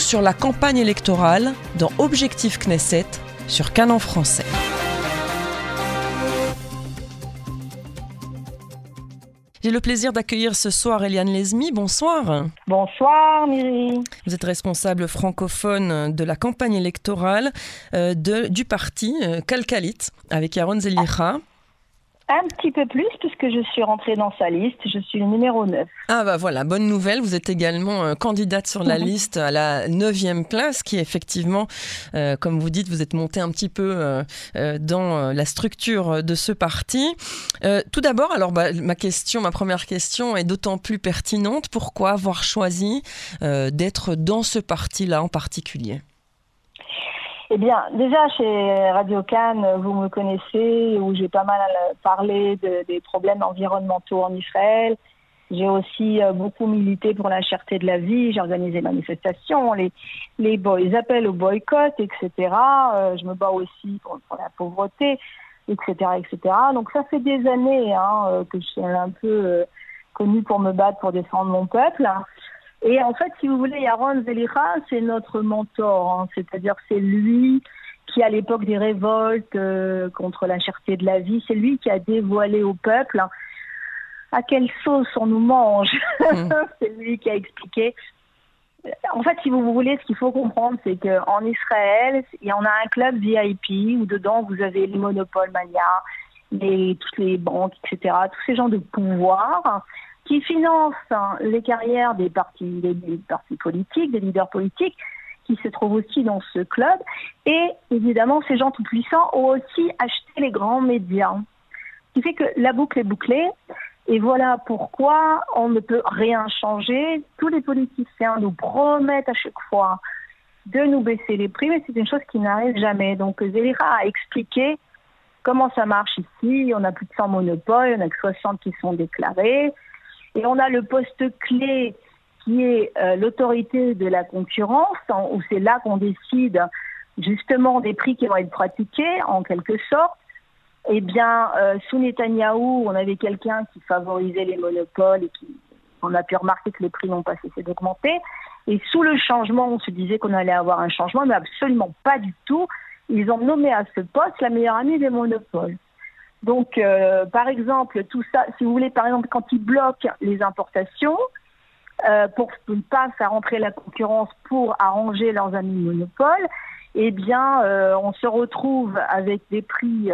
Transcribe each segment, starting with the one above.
sur la campagne électorale dans Objectif Knesset sur Canon français. J'ai le plaisir d'accueillir ce soir Eliane Lesmi. Bonsoir. Bonsoir Myri. Vous êtes responsable francophone de la campagne électorale euh, de, du parti euh, Kalkalit avec Yaron Zelicha. Un petit peu plus, puisque je suis rentrée dans sa liste. Je suis le numéro 9. Ah bah voilà, bonne nouvelle. Vous êtes également euh, candidate sur la liste à la 9e place, qui effectivement, euh, comme vous dites, vous êtes montée un petit peu euh, dans la structure de ce parti. tout d'abord, alors bah, ma question, ma première question est d'autant plus pertinente. Pourquoi avoir choisi d'être dans ce parti-là en particulier? Eh bien, déjà chez Radio Cannes, vous me connaissez, où j'ai pas mal parlé des problèmes environnementaux en Israël. J'ai aussi euh, beaucoup milité pour la cherté de la vie. J'ai organisé des manifestations, les, appels au boycott, etc. Euh, je me bats aussi pour, la pauvreté, etc., etc. Donc ça fait des années hein, euh, que je suis un peu connue pour me battre pour défendre mon peuple. Et en fait, si vous voulez, Yaron Zelicha, c'est notre mentor, hein. c'est-à-dire c'est lui qui, à l'époque des révoltes euh, contre la cherté de la vie, c'est lui qui a dévoilé au peuple hein, à quelle sauce on nous mange. Hmm. c'est lui qui a expliqué. En fait, si vous voulez, ce qu'il faut comprendre, c'est qu'en Israël, il y en a un club VIP où dedans vous avez les monopoles mania, les, toutes les banques, etc., tous ces gens de pouvoir qui finance hein, les carrières des partis, des, partis politiques, des leaders politiques, qui se trouvent aussi dans ce club. Et évidemment, ces gens tout puissants ont aussi acheté les grands médias. Ce qui fait que la boucle est bouclée. Et voilà pourquoi on ne peut rien changer. Tous les politiciens nous promettent à chaque fois de nous baisser les prix, mais c'est une chose qui n'arrive jamais. Donc Zélira a expliqué comment ça marche ici. On a plus de 100 monopoles, on a que 60 qui sont déclarés. Et on a le poste clé qui est euh, l'autorité de la concurrence, où c'est là qu'on décide justement des prix qui vont être pratiqués, en quelque sorte. Eh bien, euh, sous Netanyahou, on avait quelqu'un qui favorisait les monopoles et qui, on a pu remarquer que les prix n'ont pas cessé d'augmenter. Et sous le changement, on se disait qu'on allait avoir un changement, mais absolument pas du tout. Ils ont nommé à ce poste la meilleure amie des monopoles. Donc, euh, par exemple, tout ça, si vous voulez, par exemple, quand ils bloquent les importations, euh, pour ne pas faire entrer la concurrence pour arranger leurs amis monopoles, eh bien, euh, on se retrouve avec des prix,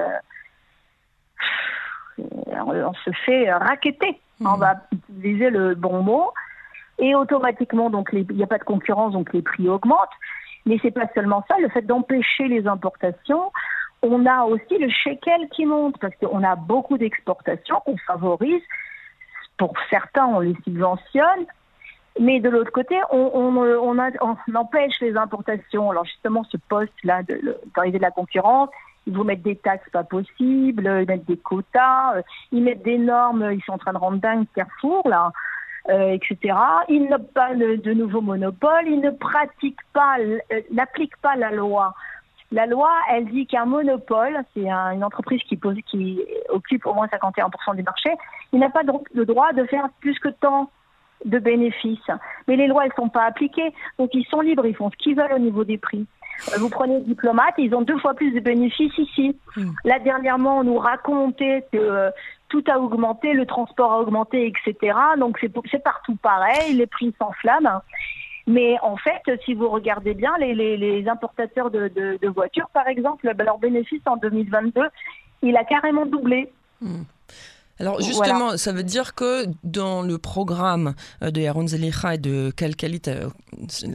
on se fait raqueter. On mmh. va utiliser le bon mot. Et automatiquement, donc, il n'y a pas de concurrence, donc les prix augmentent. Mais c'est pas seulement ça, le fait d'empêcher les importations, on a aussi le shekel qui monte parce qu'on a beaucoup d'exportations qu'on favorise. Pour certains, on les subventionne. Mais de l'autre côté, on, empêche les importations. Alors justement, ce poste-là d'arrivée de, la concurrence, ils vous mettent des taxes pas possibles, ils mettent des quotas, ils mettent des normes, ils sont en train de rendre dingue Carrefour, là, euh, etc. Ils n'ont pas de, nouveaux monopoles, ils ne pratiquent pas, euh, n'appliquent pas la loi la loi, elle dit qu'un monopole, c'est une entreprise qui, qui occupe au moins 51% du marché, il n'a pas le droit de faire plus que tant de bénéfices. Mais les lois, elles ne sont pas appliquées, donc ils sont libres, ils font ce qu'ils veulent au niveau des prix. Euh, vous prenez des diplomates, ils ont deux fois plus de bénéfices ici. Hmm. Là, dernièrement, on nous racontait que euh, tout a augmenté, le transport a augmenté, etc. Donc c'est partout pareil, les prix s'enflamment. Mais en fait, si vous regardez bien, les, importateurs de, voitures, par exemple, ben, leur bénéfice en 2022, il a carrément doublé. Hmm. Alors justement, ça veut dire que dans le programme euh, de Yaron Zelicha et de Kalkalit, euh,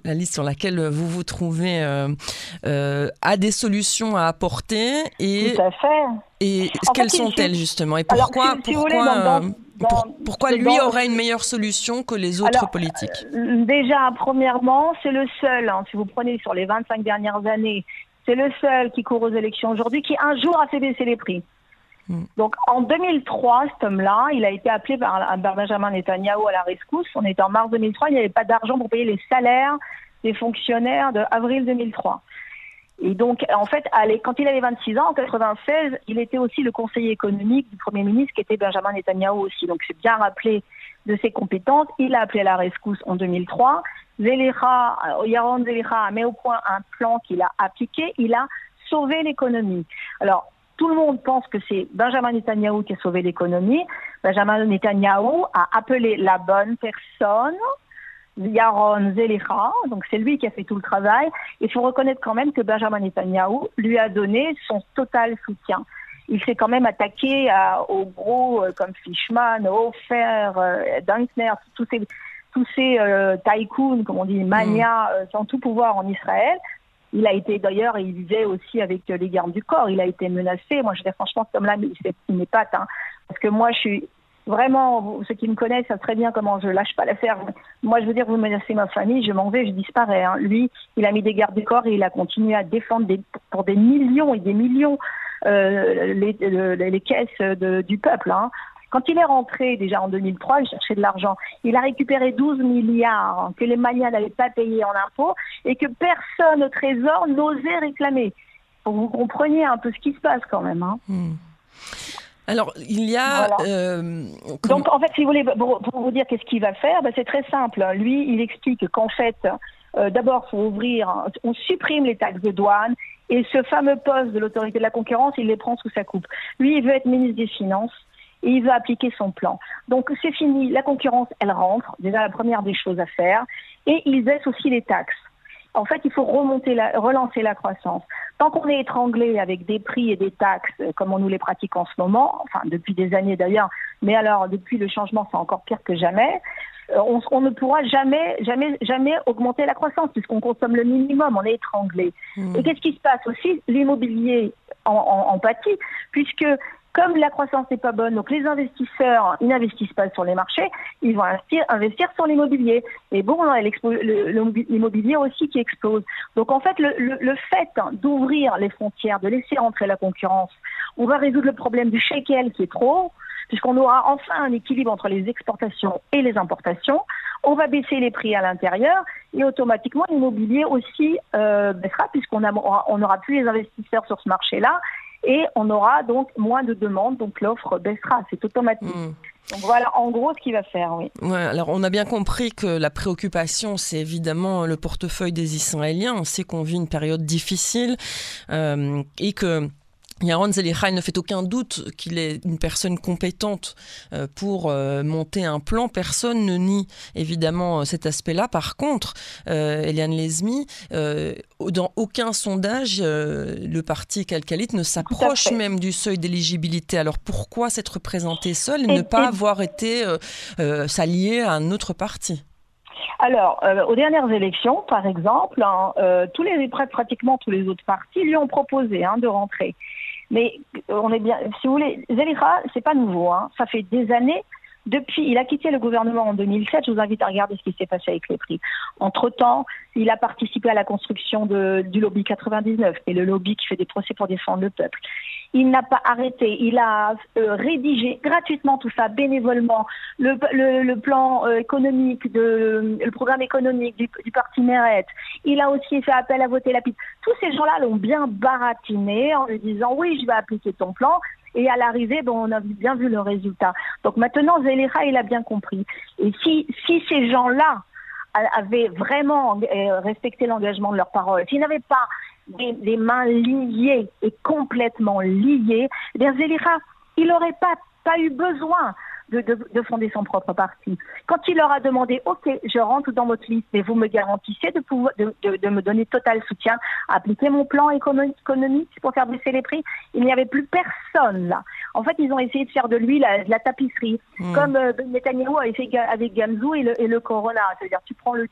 la liste sur laquelle vous vous trouvez, euh, a des solutions à apporter et, Tout à fait. Et quelles sont-elles justement? Et pourquoi, pourquoi, pourquoi lui aurait une meilleure solution que les autres politiques? Déjà, premièrement, c'est le seul, hein, si vous prenez sur les 25 dernières années, c'est le seul qui court aux élections aujourd'hui qui un jour a fait baisser les prix. Hmm. Donc en 2003, cet homme-là, il a été appelé par, Benjamin Netanyahu à la rescousse. On était en mars 2003, il n'y avait pas d'argent pour payer les salaires des fonctionnaires de avril 2003. Et donc, en fait, quand il avait 26 ans, en 96, il était aussi le conseiller économique du Premier ministre, qui était Benjamin Netanyahu aussi. Donc, c'est bien rappelé de ses compétences. Il a appelé à la rescousse en 2003. Zelira, euh, Yaron Zelira met au point un plan qu'il a appliqué, il a sauvé l'économie. Alors, tout le monde pense que c'est Benjamin Netanyahu qui a sauvé l'économie. Benjamin Netanyahu a appelé la bonne personne, Yaron Zelira, donc c'est lui qui a fait tout le travail. Il faut reconnaître quand même que Benjamin Netanyahu lui a donné son total soutien. Il s'est quand même attaqué à, aux gros euh, comme Fishman, Hofer, euh, Dankner, tous ces, tous ces euh, tycoons, comme on dit, mania, mm. sans tout pouvoir en Israël. Il a été d'ailleurs, il vivait aussi avec les gardes du corps. Il a été menacé. Moi, je dis franchement, ce homme-là, il n'est pas hein. Parce que moi, je suis vraiment, ceux qui me connaissent savent très bien comment je lâche pas l'affaire. Moi, je veux dire, vous menacez ma famille, je m'en vais, je disparais. Hein. Lui, il a mis des gardes du corps et il a continué à défendre pour des millions et des millions euh, les, caisses du peuple. Hein. Quand il est rentré déjà en 2003, il cherchait de l'argent. Il a récupéré 12 milliards que les manias n'avaient pas payés en impôts et que personne au Trésor n'osait réclamer. Pour que vous compreniez un peu ce qui se passe quand même. Hein. Hmm. Alors, il y a... Euh, Donc, en fait, si vous voulez, pour, vous dire qu'est-ce qu'il va faire, ben, c'est très simple. Lui, il explique qu'en fait, euh, d'abord, faut ouvrir, on supprime les taxes de douane et ce fameux poste de l'autorité de la concurrence, il les prend sous sa coupe. Lui, il veut être ministre des Finances et il veut appliquer son plan. Donc c'est fini, la concurrence, elle rentre, déjà la première des choses à faire, et il baisse aussi les taxes. En fait, il faut remonter la, relancer la croissance. Tant qu'on est étranglé avec des prix et des taxes comme on nous les pratique en ce moment, enfin depuis des années d'ailleurs, mais alors depuis le changement, c'est encore pire que jamais. Euh, on, ne pourra jamais, jamais, jamais augmenter la croissance puisqu'on consomme le minimum, on est étranglé. Mmh. Et qu'est-ce qui se passe aussi? L'immobilier en, en, en pâtit, puisque comme la croissance n'est pas bonne, donc les investisseurs n'investissent pas sur les marchés, ils vont investir, investir sur l'immobilier. Et bon, on a l'immobilier aussi qui explose. Donc en fait, le, le, fait d'ouvrir les frontières, de laisser entrer la concurrence, on va résoudre le problème du shekel qui est trop puisqu'on aura enfin un équilibre entre les exportations et les importations. On va baisser les prix à l'intérieur et automatiquement l'immobilier aussi euh, baissera puisqu'on on aura plus les investisseurs sur ce marché-là et on aura donc moins de demandes, donc l'offre baissera, c'est automatique. Hmm. Donc voilà en gros ce qu'il va faire, oui. Ouais, alors on a bien compris que la préoccupation, c'est évidemment le portefeuille des Israéliens. On sait qu'on vit une période difficile euh, et que Yaron Zelicha, ne fait aucun doute qu'il est une personne compétente euh, pour euh, monter un plan. Personne ne nie évidemment cet aspect-là. Par contre, euh, Eliane Lesmi, dans aucun sondage, le parti calcalite ne s'approche même du seuil d'éligibilité. Alors pourquoi s'être présenté seul et, ne pas avoir été s'allier à un autre parti? Alors, aux dernières élections, par exemple, hein, tous les, pratiquement tous les autres partis lui ont proposé hein, de rentrer. Mais on est bien, si vous voulez, Zelira, c'est pas nouveau. Hein. Ça fait des années. Depuis, il a quitté le gouvernement en 2007. Je vous invite à regarder ce qui s'est passé avec les prix. Entre-temps, il a participé à la construction du lobby 99, qui est le lobby qui fait des procès pour défendre le peuple. Il n'a pas arrêté. Il a euh, rédigé gratuitement tout ça, bénévolement, le, plan euh, économique, de, le programme économique du, du parti Meret. Il a aussi fait appel à voter la piste. Tous ces gens-là l'ont bien baratiné en lui disant oui, je vais appliquer ton plan. Et à l'arrivée, bon, on a bien vu le résultat. Donc maintenant, Zelera, il a bien compris. Et si, si ces gens-là avaient vraiment euh, respecté l'engagement de leur parole, s'ils n'avaient pas des, mains liées et complètement liées, eh il n'aurait pas, pas eu besoin de, fonder son propre parti. Quand il leur a demandé, OK, je rentre dans votre liste, mais vous me garantissez de, pouvoir, de, me donner total soutien, appliquer mon plan économique pour faire baisser les prix, il n'y avait plus personne là. En fait, ils ont essayé de faire de lui la, la tapisserie, hmm. comme euh, Netanyahu a fait avec Gamzou et le, et le Corona. C'est-à-dire, tu prends le,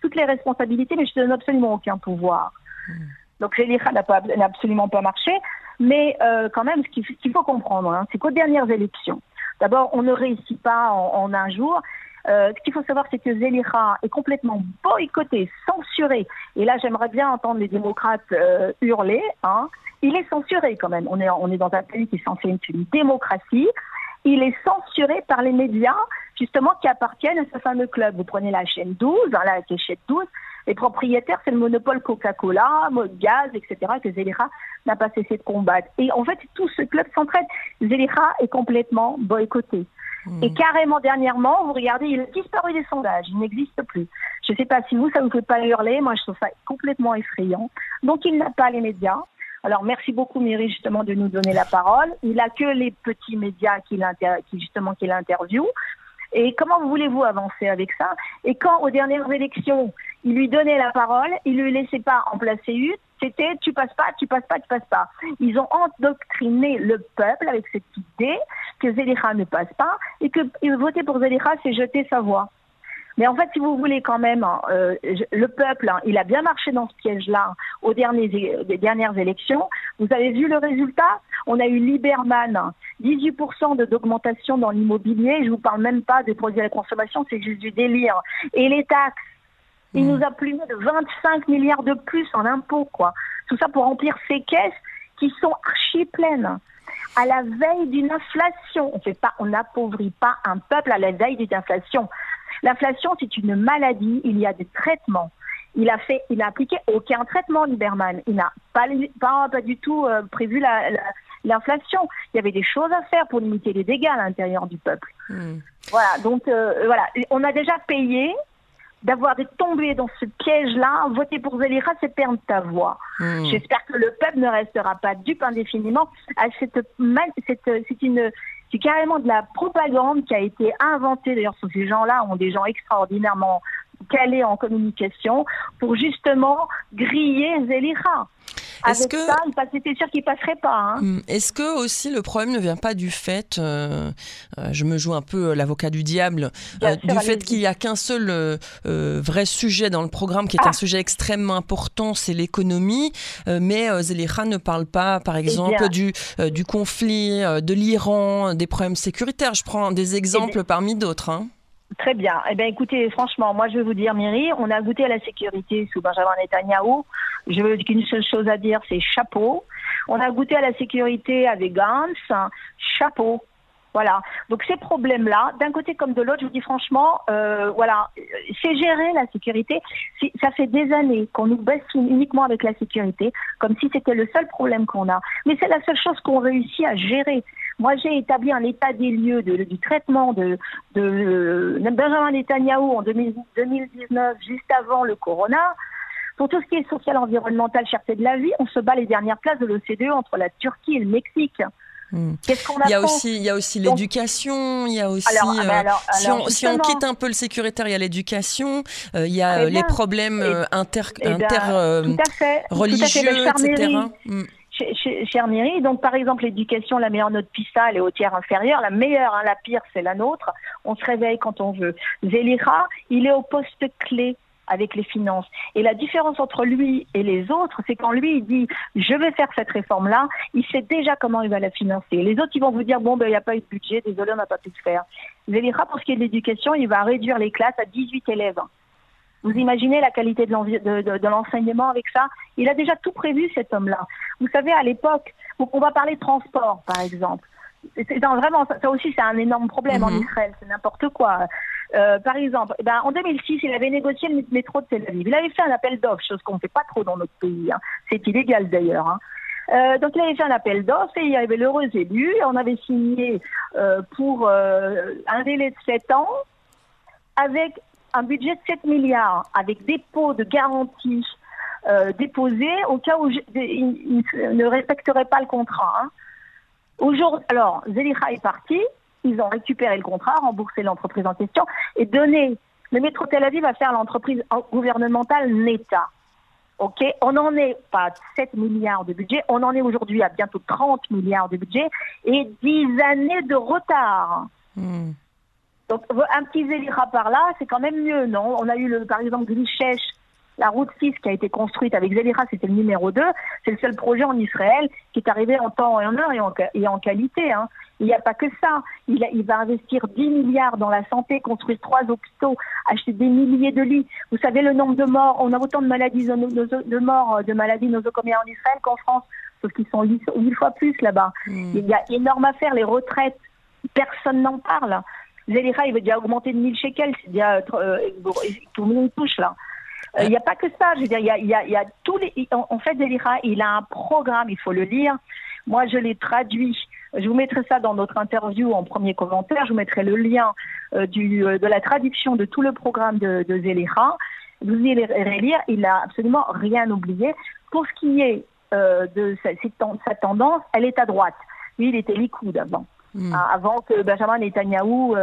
toutes les responsabilités, mais je te donne absolument aucun pouvoir. Hmm. Donc, l'État n'a absolument pas marché. Mais euh, quand même, ce qu'il faut comprendre, hein, c'est qu'aux dernières élections, D'abord, on ne réussit pas en, un jour. Euh, ce qu'il faut savoir, c'est que Zelira est complètement boycotté, censuré. Et là, j'aimerais bien entendre les démocrates euh, hurler. Hein. Il est censuré quand même. On est, dans un pays qui est censé une démocratie. Il est censuré par les médias, justement, qui appartiennent à ce fameux club. Vous prenez la chaîne 12, hein, la chaîne 12, les propriétaires, c'est le monopole Coca-Cola, Gaz, etc., que Zelira n'a pas cessé de combattre. Et en fait, tout ce club s'entraide. Zelira est complètement boycotté. Hmm. Et carrément, dernièrement, vous regardez, il a disparu des sondages. Il n'existe plus. Je ne sais pas si vous, ça ne vous fait pas hurler. Moi, je trouve ça complètement effrayant. Donc, il n'a pas les médias. Alors, merci beaucoup, Myri, justement, de nous donner la parole. Il n'a que les petits médias qui, qui justement, qu'il interview. Et comment voulez-vous avancer avec ça? Et quand, aux dernières élections, il lui donnait la parole, il lui laissait pas en placer une, c'était tu passes pas, tu passes pas, tu passes pas. Ils ont endoctriné le peuple avec cette idée que Zelira ne passe pas et que voter pour Zelira, c'est jeter sa voix. Mais en fait, si vous voulez quand même, hein, euh, le peuple, hein, il a bien marché dans ce piège-là aux derniers, des dernières élections. Vous avez vu le résultat? On a eu Lieberman, 18% d'augmentation dans l'immobilier. Je vous parle même pas des produits à la consommation, c'est juste du délire. Et les taxes, il mmh. nous a plumé de 25 milliards de plus en impôts, quoi. Tout ça pour remplir ces caisses qui sont archi pleines. À la veille d'une inflation, on fait pas, on n'appauvrit pas un peuple à la veille d'une inflation. L'inflation, c'est une maladie. Il y a des traitements. Il a fait, il a appliqué aucun traitement, Lieberman. Il n'a pas, pas, pas, du tout euh, prévu l'inflation. Il y avait des choses à faire pour limiter les dégâts à l'intérieur du peuple. Hmm. Voilà. Donc euh, voilà, on a déjà payé d'avoir tombé dans ce piège-là, voter pour Zelira, c'est perdre ta voix. Hmm. J'espère que le peuple ne restera pas dupe indéfiniment à cette, cette c'est une c'est carrément de la propagande qui a été inventée. D'ailleurs, ces gens-là ont des gens extraordinairement calés en communication pour justement griller Zelira. Avec que... ça, c'était sûr qu'il passerait pas. Hein. Hmm. Est-ce que aussi le problème ne vient pas du fait, euh, euh, je me joue un peu l'avocat du diable, euh, du fait qu'il n'y a qu'un seul vrai sujet dans le programme qui est un ah. sujet extrêmement important, c'est l'économie, mais Zelira ne parle pas, par eh exemple, du, du conflit de l'Iran, des problèmes sécuritaires. Je prends des eh exemples parmi d'autres. Hein. Très bien. Eh bien, écoutez, franchement, moi, je vais vous dire, Myri, on a goûté à la sécurité sous Benjamin Netanyahu. Je veux qu'une seule chose à dire, c'est chapeau. On a goûté à la sécurité avec Gantz, chapeau. Voilà. Donc ces problèmes-là, d'un côté comme de l'autre, je vous dis franchement, euh, voilà, c'est gérer la sécurité. Ça fait des années qu'on nous baisse uniquement avec la sécurité, comme si c'était le seul problème qu'on a. Mais c'est la seule chose qu'on réussit à gérer. Moi, j'ai établi un état des lieux du traitement de, de, Benjamin Netanyahu en 2019, juste avant le corona. Pour tout ce qui est social, environnemental, cherté de la vie, on se bat les dernières places de l'OCDE entre la Turquie et le Mexique. Qu'est-ce qu'on a il y a aussi, il y a aussi l'éducation, il y y aussi, ah, euh, si, on, quitte un peu le sécuritaire, il y a l'éducation, euh, il y a les problèmes euh, inter, eh religieux, etc chère Myri. Donc, par exemple, l'éducation, la meilleure note PISA, elle est au tiers inférieur. La meilleure, hein, la pire, c'est la nôtre. On se réveille quand on veut. Zélira, il est au poste clé avec les finances. Et la différence entre lui et les autres, c'est quand lui, il dit, je vais faire cette réforme-là, il sait déjà comment il va la financer. Les autres, ils vont vous dire, bon, ben, il n'y a pas eu de budget, désolé, on n'a pas pu le faire. Zélira, pour ce qui est de l'éducation, il va réduire les classes à 18 élèves. Vous imaginez la qualité de l'enseignement avec ça? Il a déjà tout prévu, cet homme-là. Vous savez, à l'époque, on va parler de transport, par exemple. Vraiment ça aussi, c'est un énorme problème en mhm. Israël. C'est n'importe quoi. Euh, par exemple, eh ben, en 2006, il avait négocié le métro de Tel Aviv. Il avait fait un appel d'offres, chose qu'on ne fait pas trop dans notre pays. Hein. C'est illégal d'ailleurs. Hein. Euh, donc il avait fait un appel d'offres et il y avait l'heureux élu. Et on avait signé euh, pour un délai de 7 ans avec un budget de 7 milliards avec dépôt de garantie euh, au cas où ils ne respecteraient pas le contrat. Hein. Aujourd'hui, alors, Zelika est parti, ils ont récupéré le contrat, remboursé l'entreprise en question et donné. Le métro Tel Aviv va faire l'entreprise gouvernementale NETA. Ok, on n'en est pas à 7 milliards de budget, on en est aujourd'hui à bientôt 30 milliards de budget et 10 années de retard. Hmm. Donc un petit Zélira par là, c'est quand même mieux, non? On a eu le, par exemple Grichèche, la route 6 qui a été construite avec Zélira, c'était le numéro 2. C'est le seul projet en Israël qui est arrivé en temps et en heure et en, et en qualité. Hein. Il n'y a pas que ça. Il, il, va investir 10 milliards dans la santé, construire trois hôpitaux, acheter des milliers de lits. Vous savez le nombre de morts. On a autant de maladies de morts de maladies nosocomiales en Israël qu'en France, sauf qu'ils sont 8 fois plus là-bas. Hmm. Il y a énorme à faire. Les retraites, personne n'en parle. Zélira, il veut déjà augmenter de 1000 shekels, c'est déjà, euh, tout le monde touche là. Euh, il n'y a pas que ça, je veux dire, il y a, tous les. En, fait, Zélira, il a un programme, il faut le lire. Moi, je l'ai traduit Je vous mettrai ça dans notre interview en premier commentaire. Je vous mettrai le lien du, de la traduction de tout le programme de, de Vous irez lire, il n'a absolument rien oublié. Pour ce qui est de sa, sa, tendance, elle est à droite. Lui, il était Likoud avant. Hmm. Hein, avant que Benjamin Netanyahou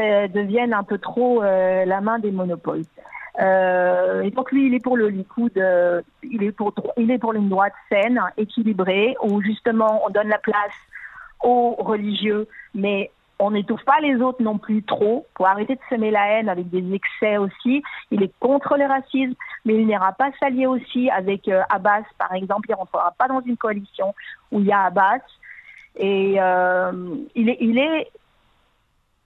euh, devienne un peu trop euh, la main des monopoles. Euh, et donc lui, il est pour le Likoud, il est pour il est pour une droite saine, équilibrée, où justement on donne la place aux religieux, mais on n'étouffe pas les autres non plus trop pour arrêter de semer la haine avec des excès aussi. Il est contre le racisme, mais il n'ira pas s'allier aussi avec Abbas, par exemple. Il ne rentrera pas dans une coalition où il y a Abbas. Et euh, il est, il est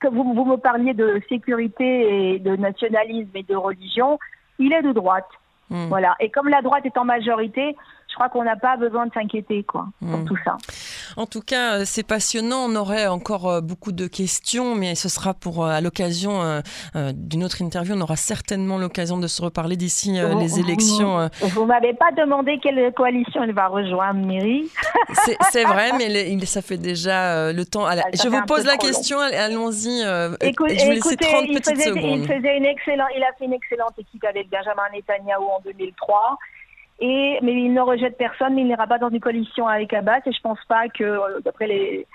que vous, vous me parliez de sécurité et de nationalisme et de religion, il est de droite. Hmm. Voilà. Et comme la droite est en majorité, crois qu'on n'a pas besoin de s'inquiéter quoi pour hmm. tout ça. En tout cas, euh, c'est passionnant. On aurait encore euh, beaucoup de questions, mais ce sera pour euh, à l'occasion d'une autre interview. On aura certainement l'occasion de se reparler d'ici les élections. Vous, ne m'avez pas demandé quelle coalition elle va rejoindre, Miri. C'est vrai, mais ça fait déjà le temps. je vous pose la question. Allons-y. Écoutez, je vous laisse 30 petites faisait, secondes. Il, faisait une excellente, il a fait une excellente équipe avec Benjamin Netanyahu en 2003. Et, mais il ne rejette personne, mais il n'ira pas dans une coalition avec Abbas. Et je pense pas que, euh, d'après les,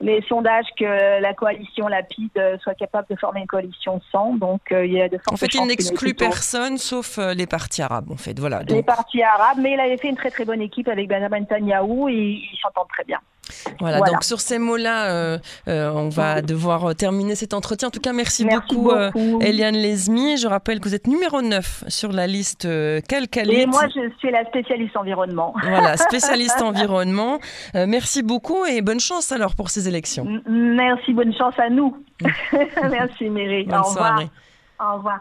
les sondages, que la coalition Lapide euh, soit capable de former une coalition sans. Donc, euh, il y a de En fait, il n'exclut personne, sauf les partis arabes, en fait. Voilà. Les partis arabes, mais il avait fait une très très bonne équipe avec Benjamin Netanyahu et il s'entend très bien. Voilà, donc sur ces mots-là, euh, euh, on va devoir euh, terminer cet entretien. En tout cas, merci, beaucoup, Eliane Lesmi. Je rappelle que vous êtes numéro 9 sur la liste Calcalit. Et moi, je suis la spécialiste environnement. Voilà, spécialiste environnement. merci beaucoup et bonne chance alors pour ces élections. merci, bonne chance à nous. merci, Mary. Bonne Au revoir. Au revoir.